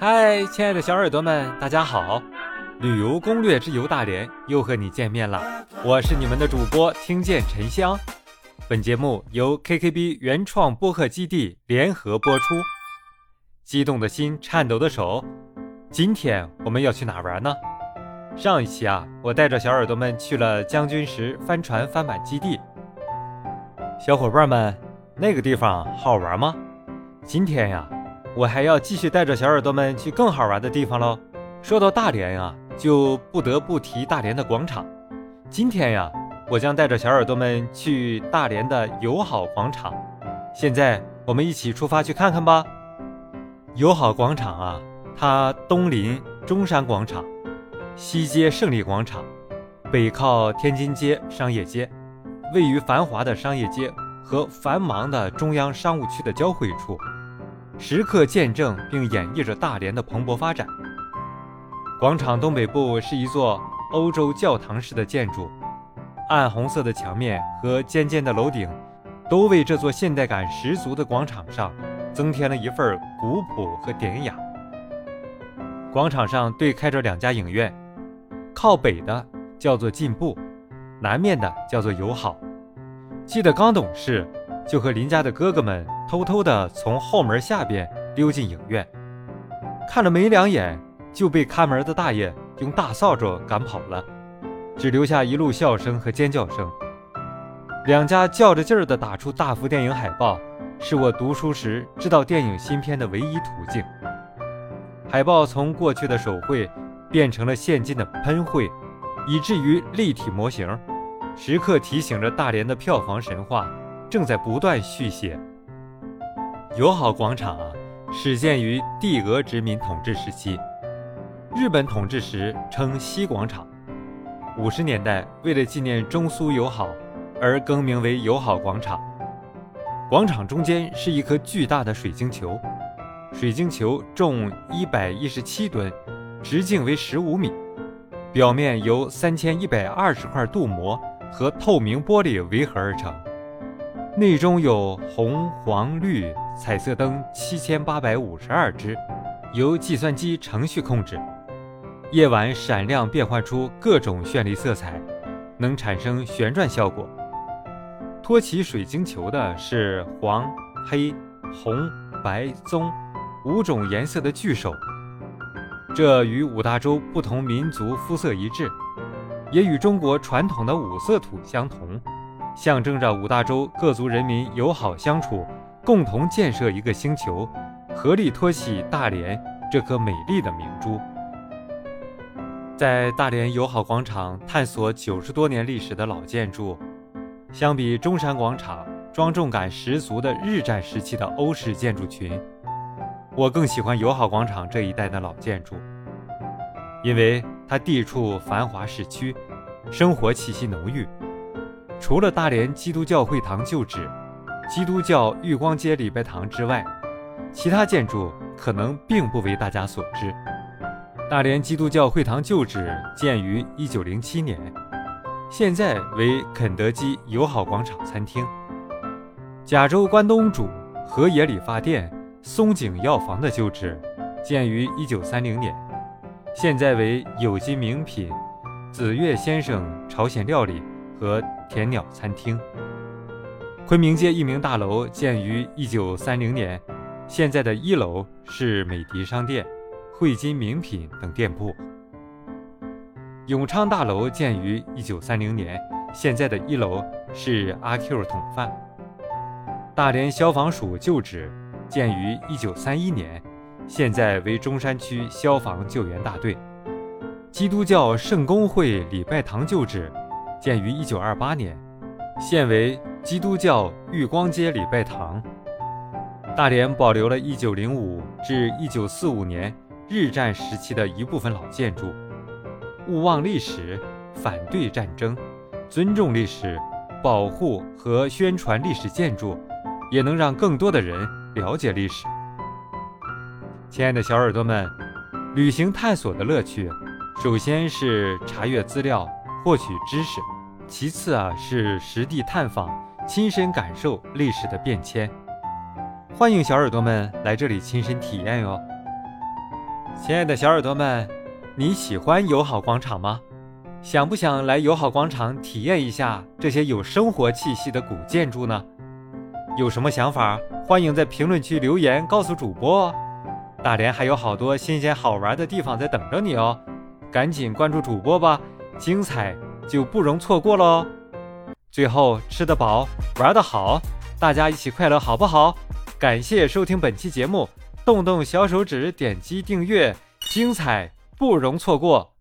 嗨，亲爱的小耳朵们，大家好！旅游攻略之游大连又和你见面了，我是你们的主播听见沉香。本节目由 KKB 原创播客基地联合播出。激动的心，颤抖的手，今天我们要去哪玩呢？上一期啊，我带着小耳朵们去了将军石帆船帆板基地。小伙伴们，那个地方好玩吗？今天呀。我还要继续带着小耳朵们去更好玩的地方喽。说到大连呀，就不得不提大连的广场。今天呀，我将带着小耳朵们去大连的友好广场。现在我们一起出发去看看吧。友好广场啊，它东临中山广场，西接胜利广场，北靠天津街商业街，位于繁华的商业街和繁忙的中央商务区的交汇处。时刻见证并演绎着大连的蓬勃发展。广场东北部是一座欧洲教堂式的建筑，暗红色的墙面和尖尖的楼顶，都为这座现代感十足的广场上增添了一份古朴和典雅。广场上对开着两家影院，靠北的叫做进步，南面的叫做友好。记得刚懂事。就和邻家的哥哥们偷偷地从后门下边溜进影院，看了没两眼，就被看门的大爷用大扫帚赶跑了，只留下一路笑声和尖叫声。两家较着劲儿地打出大幅电影海报，是我读书时知道电影新片的唯一途径。海报从过去的手绘变成了现今的喷绘，以至于立体模型，时刻提醒着大连的票房神话。正在不断续写。友好广场啊，始建于帝俄殖民统治时期，日本统治时称西广场。五十年代，为了纪念中苏友好，而更名为友好广场。广场中间是一颗巨大的水晶球，水晶球重一百一十七吨，直径为十五米，表面由三千一百二十块镀膜和透明玻璃围合而成。内中有红、黄、绿彩色灯七千八百五十二只，由计算机程序控制，夜晚闪亮变换出各种绚丽色彩，能产生旋转效果。托起水晶球的是黄、黑、红、白、棕五种颜色的巨手，这与五大洲不同民族肤色一致，也与中国传统的五色土相同。象征着五大洲各族人民友好相处，共同建设一个星球，合力托起大连这颗美丽的明珠。在大连友好广场探索九十多年历史的老建筑，相比中山广场庄重感十足的日战时期的欧式建筑群，我更喜欢友好广场这一带的老建筑，因为它地处繁华市区，生活气息浓郁。除了大连基督教会堂旧址、基督教玉光街礼拜堂之外，其他建筑可能并不为大家所知。大连基督教会堂旧址建于1907年，现在为肯德基友好广场餐厅。甲州关东煮、和野理发店、松井药房的旧址建于1930年，现在为有机名品紫月先生朝鲜料理和。田鸟餐厅，昆明街一名大楼建于一九三零年，现在的一楼是美的商店、汇金名品等店铺。永昌大楼建于一九三零年，现在的一楼是阿 Q 桶饭。大连消防署旧址建于一九三一年，现在为中山区消防救援大队。基督教圣公会礼拜堂旧址。建于1928年，现为基督教玉光街礼拜堂。大连保留了1905至1945年日战时期的一部分老建筑。勿忘历史，反对战争，尊重历史，保护和宣传历史建筑，也能让更多的人了解历史。亲爱的小耳朵们，旅行探索的乐趣，首先是查阅资料。获取知识，其次啊是实地探访，亲身感受历史的变迁。欢迎小耳朵们来这里亲身体验哟。亲爱的小耳朵们，你喜欢友好广场吗？想不想来友好广场体验一下这些有生活气息的古建筑呢？有什么想法，欢迎在评论区留言告诉主播哦。大连还有好多新鲜好玩的地方在等着你哦，赶紧关注主播吧，精彩就不容错过喽。最后吃得饱，玩得好，大家一起快乐好不好？感谢收听本期节目，动动小手指点击订阅，精彩不容错过。